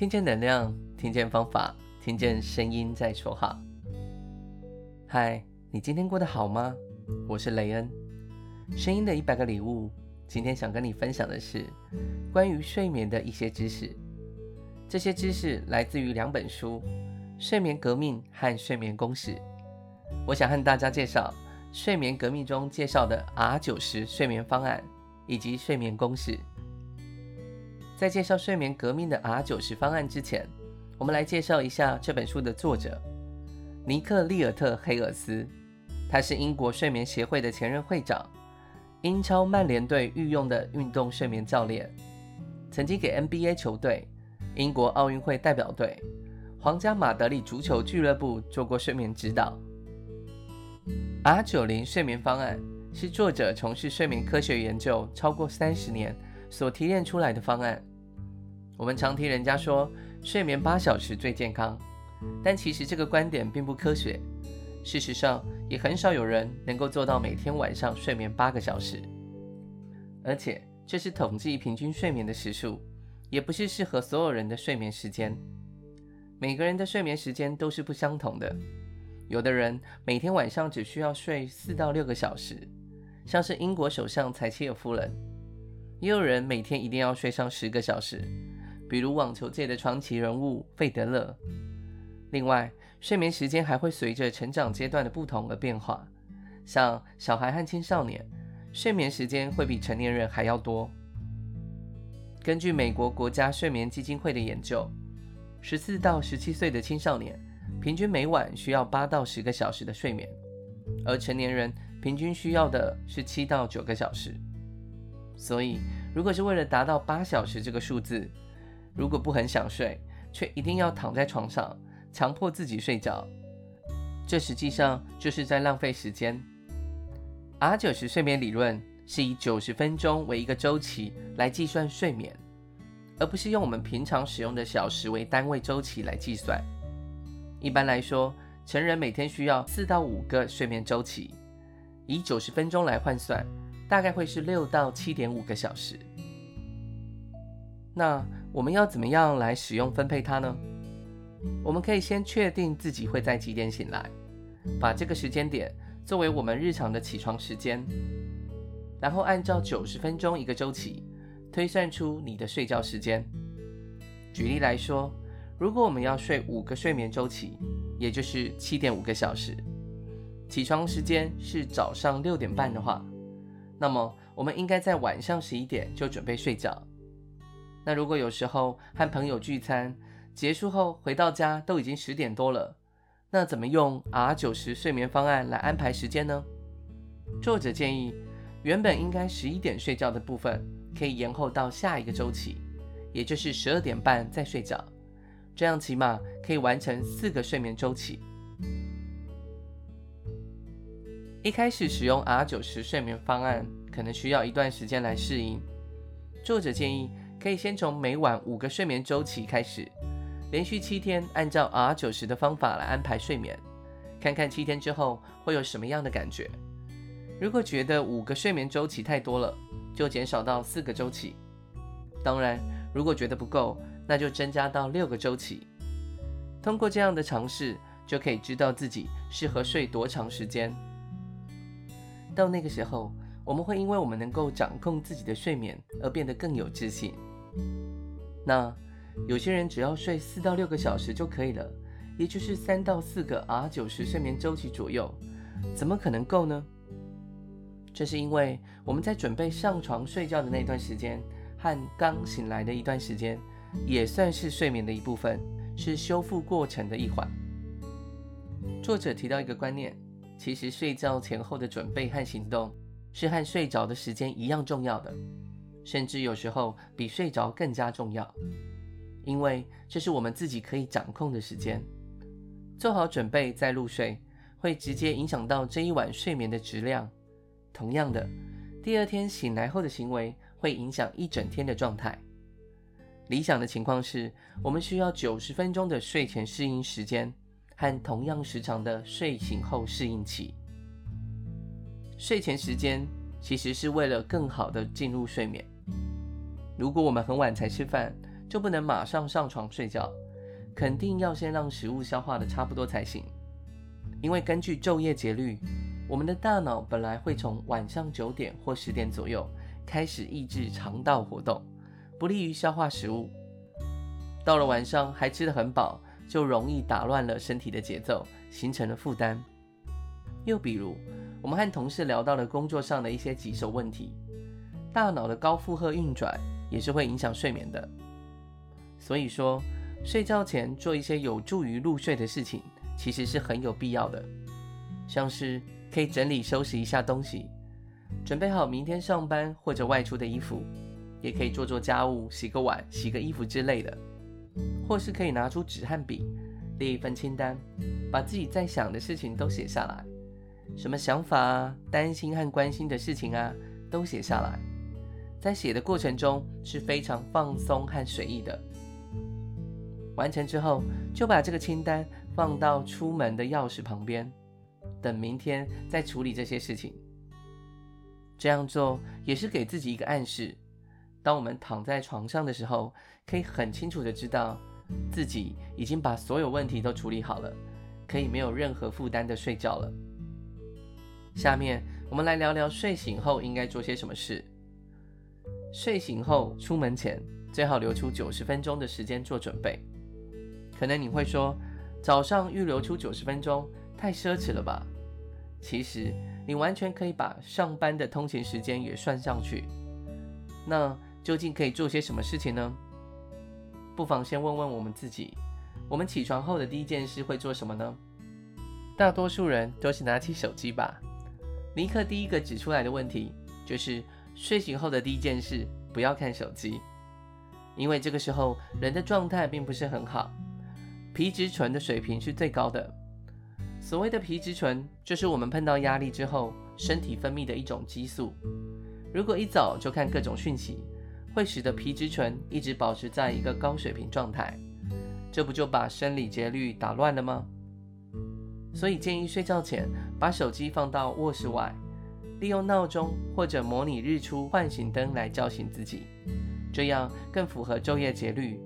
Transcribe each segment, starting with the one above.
听见能量，听见方法，听见声音在说话。嗨，你今天过得好吗？我是雷恩，声音的一百个礼物。今天想跟你分享的是关于睡眠的一些知识。这些知识来自于两本书：《睡眠革命》和《睡眠公式》。我想和大家介绍《睡眠革命》中介绍的 R 九十睡眠方案，以及睡眠公式。在介绍《睡眠革命》的 R 九十方案之前，我们来介绍一下这本书的作者尼克·利尔特·黑尔斯。他是英国睡眠协会的前任会长，英超曼联队御用的运动睡眠教练，曾经给 NBA 球队、英国奥运会代表队、皇家马德里足球俱乐部做过睡眠指导。R 九零睡眠方案是作者从事睡眠科学研究超过三十年所提炼出来的方案。我们常听人家说睡眠八小时最健康，但其实这个观点并不科学。事实上，也很少有人能够做到每天晚上睡眠八个小时。而且，这是统计平均睡眠的时数，也不是适合所有人的睡眠时间。每个人的睡眠时间都是不相同的。有的人每天晚上只需要睡四到六个小时，像是英国首相柴切尔夫人；也有人每天一定要睡上十个小时，比如网球界的传奇人物费德勒。另外，睡眠时间还会随着成长阶段的不同而变化，像小孩和青少年，睡眠时间会比成年人还要多。根据美国国家睡眠基金会的研究，十四到十七岁的青少年，平均每晚需要八到十个小时的睡眠，而成年人平均需要的是七到九个小时。所以，如果是为了达到八小时这个数字，如果不很想睡，却一定要躺在床上，强迫自己睡觉，这实际上就是在浪费时间。R 九十睡眠理论是以九十分钟为一个周期来计算睡眠，而不是用我们平常使用的小时为单位周期来计算。一般来说，成人每天需要四到五个睡眠周期，以九十分钟来换算，大概会是六到七点五个小时。那我们要怎么样来使用分配它呢？我们可以先确定自己会在几点醒来，把这个时间点作为我们日常的起床时间，然后按照九十分钟一个周期推算出你的睡觉时间。举例来说，如果我们要睡五个睡眠周期，也就是七点五个小时，起床时间是早上六点半的话，那么我们应该在晚上十一点就准备睡觉。那如果有时候和朋友聚餐结束后回到家都已经十点多了，那怎么用 R 九十睡眠方案来安排时间呢？作者建议，原本应该十一点睡觉的部分，可以延后到下一个周期，也就是十二点半再睡觉。这样起码可以完成四个睡眠周期。一开始使用 R 九十睡眠方案，可能需要一段时间来适应。作者建议可以先从每晚五个睡眠周期开始，连续七天按照 R 九十的方法来安排睡眠，看看七天之后会有什么样的感觉。如果觉得五个睡眠周期太多了，就减少到四个周期。当然，如果觉得不够，那就增加到六个周期。通过这样的尝试，就可以知道自己适合睡多长时间。到那个时候，我们会因为我们能够掌控自己的睡眠而变得更有自信。那有些人只要睡四到六个小时就可以了，也就是三到四个 R 九十睡眠周期左右，怎么可能够呢？这是因为我们在准备上床睡觉的那段时间和刚醒来的一段时间。也算是睡眠的一部分，是修复过程的一环。作者提到一个观念，其实睡觉前后的准备和行动是和睡着的时间一样重要的，甚至有时候比睡着更加重要，因为这是我们自己可以掌控的时间。做好准备再入睡，会直接影响到这一晚睡眠的质量。同样的，第二天醒来后的行为会影响一整天的状态。理想的情况是，我们需要九十分钟的睡前适应时间和同样时长的睡醒后适应期。睡前时间其实是为了更好的进入睡眠。如果我们很晚才吃饭，就不能马上上床睡觉，肯定要先让食物消化得差不多才行。因为根据昼夜节律，我们的大脑本来会从晚上九点或十点左右开始抑制肠道活动，不利于消化食物。到了晚上还吃得很饱，就容易打乱了身体的节奏，形成了负担。又比如，我们和同事聊到了工作上的一些棘手问题，大脑的高负荷运转也是会影响睡眠的。所以说，睡觉前做一些有助于入睡的事情，其实是很有必要的。像是可以整理收拾一下东西，准备好明天上班或者外出的衣服，也可以做做家务，洗个碗、洗个衣服之类的。或是可以拿出纸和笔，列一份清单，把自己在想的事情都写下来。什么想法啊、担心和关心的事情啊，都写下来。在写的过程中是非常放松和随意的。完成之后，就把这个清单放到出门的钥匙旁边，等明天再处理这些事情。这样做也是给自己一个暗示：当我们躺在床上的时候，可以很清楚的知道自己已经把所有问题都处理好了，可以没有任何负担的睡觉了。下面我们来聊聊睡醒后应该做些什么事。睡醒后出门前最好留出九十分钟的时间做准备。可能你会说，早上预留出九十分钟太奢侈了吧？其实你完全可以把上班的通勤时间也算上去。那究竟可以做些什么事情呢？不妨先问问我们自己，我们起床后的第一件事会做什么呢？大多数人都是拿起手机吧。尼克第一个指出来的问题就是，睡醒后的第一件事不要看手机，因为这个时候人的状态并不是很好，皮质醇的水平是最高的。所谓的皮质醇，就是我们碰到压力之后身体分泌的一种激素。如果一早就看各种讯息，会使得皮质醇一直保持在一个高水平状态，这不就把生理节律打乱了吗？所以建议睡觉前把手机放到卧室外，利用闹钟或者模拟日出唤醒灯来叫醒自己，这样更符合昼夜节律。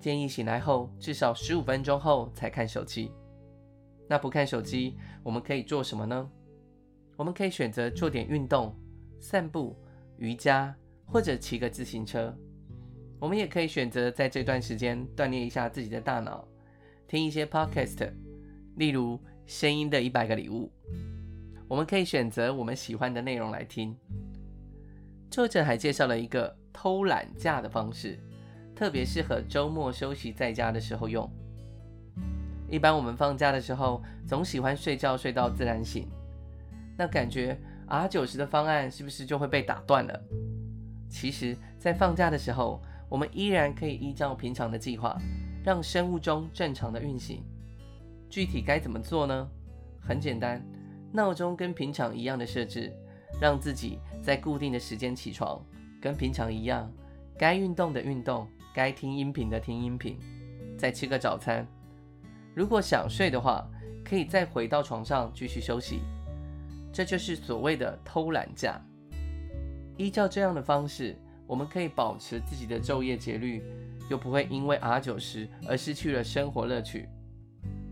建议醒来后至少十五分钟后才看手机。那不看手机，我们可以做什么呢？我们可以选择做点运动，散步、瑜伽，或者骑个自行车。我们也可以选择在这段时间锻炼一下自己的大脑，听一些 podcast。例如，声音的一百个礼物，我们可以选择我们喜欢的内容来听。作者还介绍了一个偷懒假的方式，特别适合周末休息在家的时候用。一般我们放假的时候，总喜欢睡觉睡到自然醒，那感觉 R90 的方案是不是就会被打断了？其实，在放假的时候，我们依然可以依照平常的计划，让生物钟正常的运行。具体该怎么做呢？很简单，闹钟跟平常一样的设置，让自己在固定的时间起床，跟平常一样，该运动的运动，该听音频的听音频，再吃个早餐。如果想睡的话，可以再回到床上继续休息。这就是所谓的偷懒假。依照这样的方式，我们可以保持自己的昼夜节律，又不会因为 R90 而失去了生活乐趣。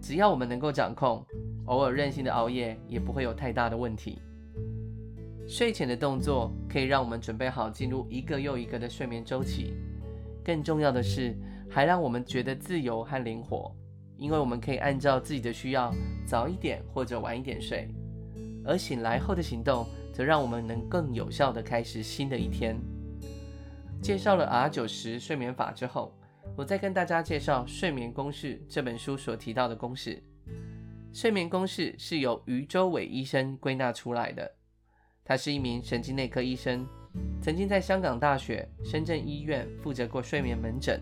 只要我们能够掌控，偶尔任性的熬夜也不会有太大的问题。睡前的动作可以让我们准备好进入一个又一个的睡眠周期。更重要的是，还让我们觉得自由和灵活，因为我们可以按照自己的需要早一点或者晚一点睡。而醒来后的行动，则让我们能更有效地开始新的一天。介绍了 R90 睡眠法之后，我再跟大家介绍《睡眠公式》这本书所提到的公式。睡眠公式是由余周伟医生归纳出来的，他是一名神经内科医生，曾经在香港大学、深圳医院负责过睡眠门诊。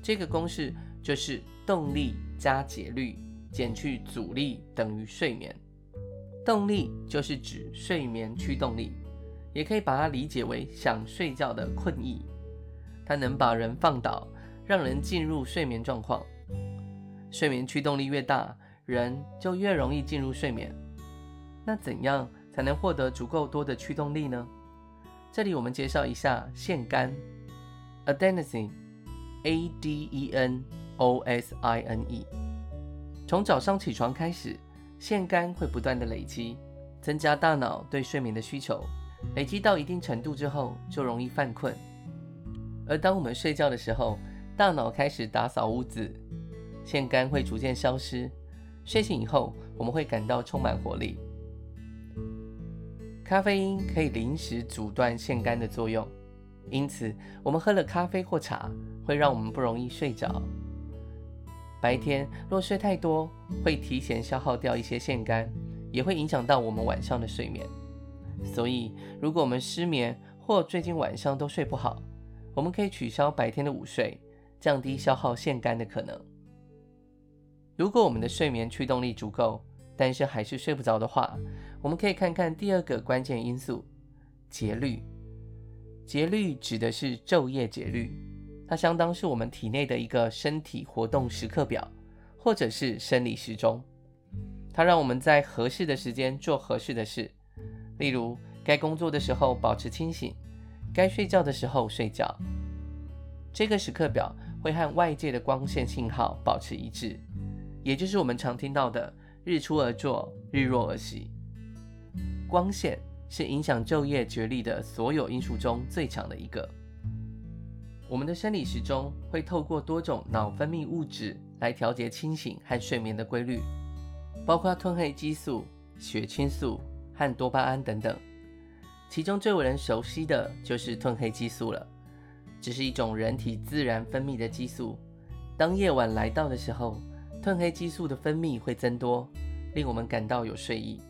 这个公式就是动力加节律减去阻力等于睡眠。动力就是指睡眠驱动力，也可以把它理解为想睡觉的困意，它能把人放倒。让人进入睡眠状况，睡眠驱动力越大，人就越容易进入睡眠。那怎样才能获得足够多的驱动力呢？这里我们介绍一下腺苷 （adenosine），A D E N O S I N E。从早上起床开始，腺苷会不断地累积，增加大脑对睡眠的需求。累积到一定程度之后，就容易犯困。而当我们睡觉的时候，大脑开始打扫屋子，腺苷会逐渐消失。睡醒以后，我们会感到充满活力。咖啡因可以临时阻断腺苷的作用，因此我们喝了咖啡或茶，会让我们不容易睡着。白天若睡太多，会提前消耗掉一些腺苷，也会影响到我们晚上的睡眠。所以，如果我们失眠或最近晚上都睡不好，我们可以取消白天的午睡，降低消耗腺苷的可能。如果我们的睡眠驱动力足够，但是还是睡不着的话，我们可以看看第二个关键因素——节律。节律指的是昼夜节律，它相当是我们体内的一个身体活动时刻表，或者是生理时钟。它让我们在合适的时间做合适的事，例如该工作的时候保持清醒，该睡觉的时候睡觉。这个时刻表会和外界的光线信号保持一致。也就是我们常听到的“日出而作，日落而息”。光线是影响昼夜节律的所有因素中最强的一个。我们的生理时钟会透过多种脑分泌物质来调节清醒和睡眠的规律，包括褪黑激素、血清素和多巴胺等等。其中最为人熟悉的就是褪黑激素了，只是一种人体自然分泌的激素。当夜晚来到的时候，褪黑激素的分泌会增多，令我们感到有睡意。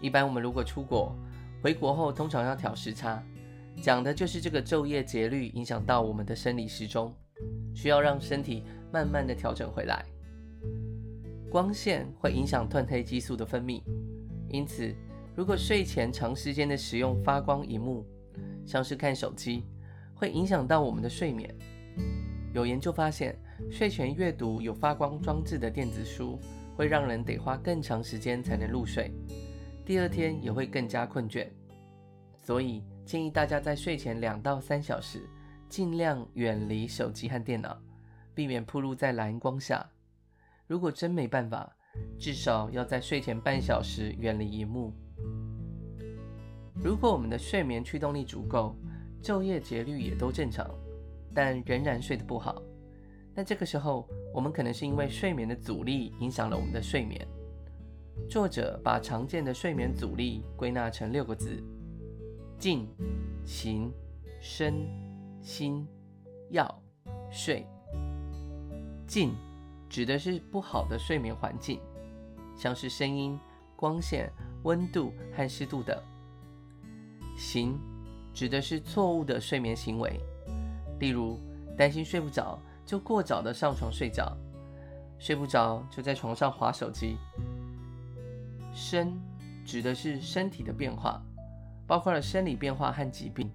一般我们如果出国，回国后通常要调时差，讲的就是这个昼夜节律影响到我们的生理时钟，需要让身体慢慢的调整回来。光线会影响褪黑激素的分泌，因此如果睡前长时间的使用发光荧幕，像是看手机，会影响到我们的睡眠。有研究发现，睡前阅读有发光装置的电子书，会让人得花更长时间才能入睡，第二天也会更加困倦。所以建议大家在睡前两到三小时，尽量远离手机和电脑，避免暴露在蓝光下。如果真没办法，至少要在睡前半小时远离萤幕。如果我们的睡眠驱动力足够，昼夜节律也都正常。但仍然睡得不好，那这个时候我们可能是因为睡眠的阻力影响了我们的睡眠。作者把常见的睡眠阻力归纳成六个字：静、行、身、心、药、睡。静指的是不好的睡眠环境，像是声音、光线、温度和湿度等。行指的是错误的睡眠行为。例如，担心睡不着就过早的上床睡觉，睡不着就在床上划手机。身指的是身体的变化，包括了生理变化和疾病。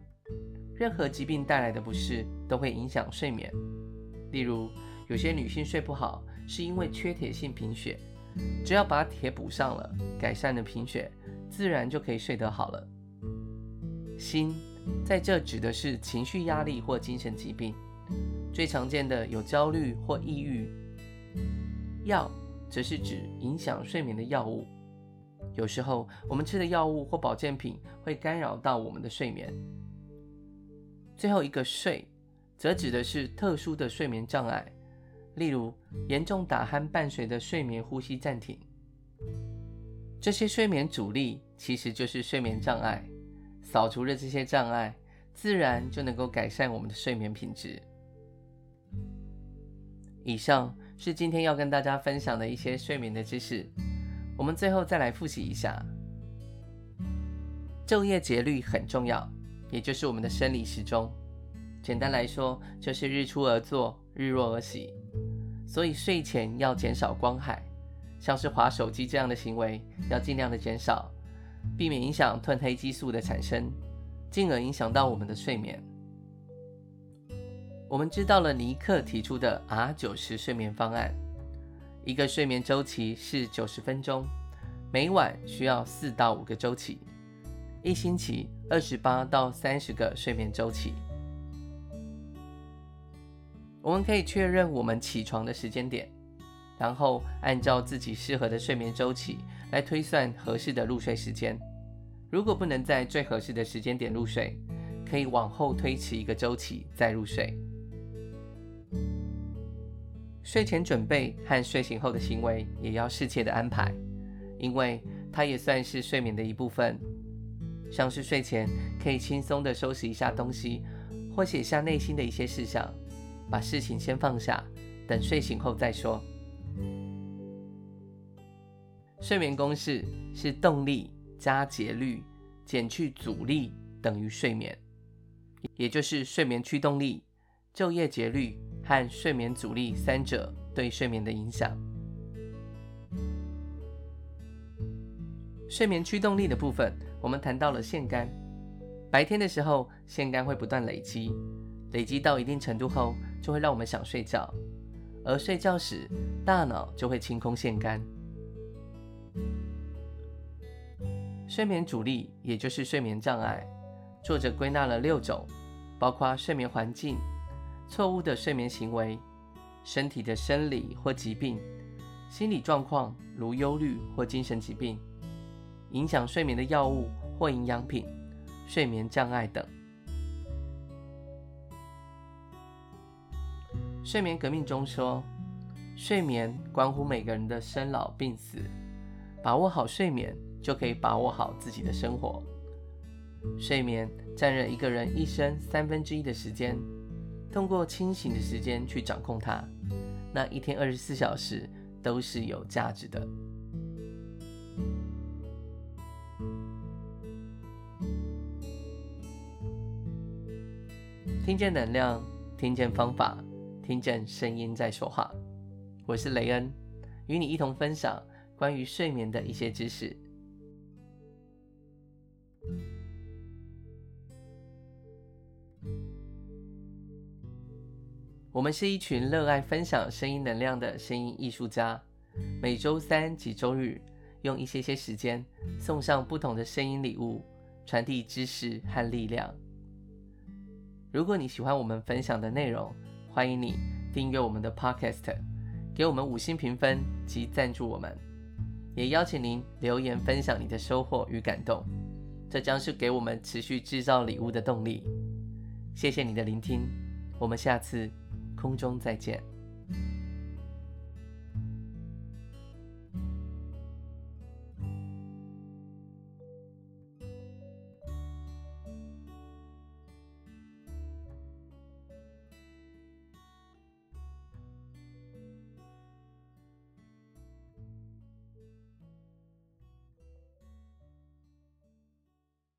任何疾病带来的不适都会影响睡眠。例如，有些女性睡不好是因为缺铁性贫血，只要把铁补上了，改善了贫血，自然就可以睡得好了。心。在这指的是情绪压力或精神疾病，最常见的有焦虑或抑郁。药则是指影响睡眠的药物，有时候我们吃的药物或保健品会干扰到我们的睡眠。最后一个睡，则指的是特殊的睡眠障碍，例如严重打鼾伴随的睡眠呼吸暂停。这些睡眠阻力其实就是睡眠障碍。扫除了这些障碍，自然就能够改善我们的睡眠品质。以上是今天要跟大家分享的一些睡眠的知识。我们最后再来复习一下：昼夜节律很重要，也就是我们的生理时钟。简单来说，就是日出而作，日落而息。所以睡前要减少光害，像是滑手机这样的行为，要尽量的减少。避免影响褪黑激素的产生，进而影响到我们的睡眠。我们知道了尼克提出的 R 九十睡眠方案，一个睡眠周期是九十分钟，每晚需要四到五个周期，一星期二十八到三十个睡眠周期。我们可以确认我们起床的时间点，然后按照自己适合的睡眠周期来推算合适的入睡时间。如果不能在最合适的时间点入睡，可以往后推迟一个周期再入睡。睡前准备和睡醒后的行为也要适切的安排，因为它也算是睡眠的一部分。像是睡前可以轻松的收拾一下东西，或写下内心的一些事项。把事情先放下，等睡醒后再说。睡眠公式是动力加节律减去阻力等于睡眠，也就是睡眠驱动力、昼夜节律和睡眠阻力三者对睡眠的影响。睡眠驱动力的部分，我们谈到了腺苷。白天的时候，腺苷会不断累积，累积到一定程度后，就会让我们想睡觉，而睡觉时，大脑就会清空腺苷。睡眠阻力，也就是睡眠障碍，作者归纳了六种，包括睡眠环境、错误的睡眠行为、身体的生理或疾病、心理状况如忧虑或精神疾病、影响睡眠的药物或营养品、睡眠障碍等。睡眠革命中说，睡眠关乎每个人的生老病死，把握好睡眠，就可以把握好自己的生活。睡眠占了一个人一生三分之一的时间，通过清醒的时间去掌控它，那一天二十四小时都是有价值的。听见能量，听见方法。听见声音在说话，我是雷恩，与你一同分享关于睡眠的一些知识。我们是一群热爱分享声音能量的声音艺术家，每周三及周日用一些些时间送上不同的声音礼物，传递知识和力量。如果你喜欢我们分享的内容，欢迎你订阅我们的 Podcast，给我们五星评分及赞助我们，也邀请您留言分享你的收获与感动，这将是给我们持续制造礼物的动力。谢谢你的聆听，我们下次空中再见。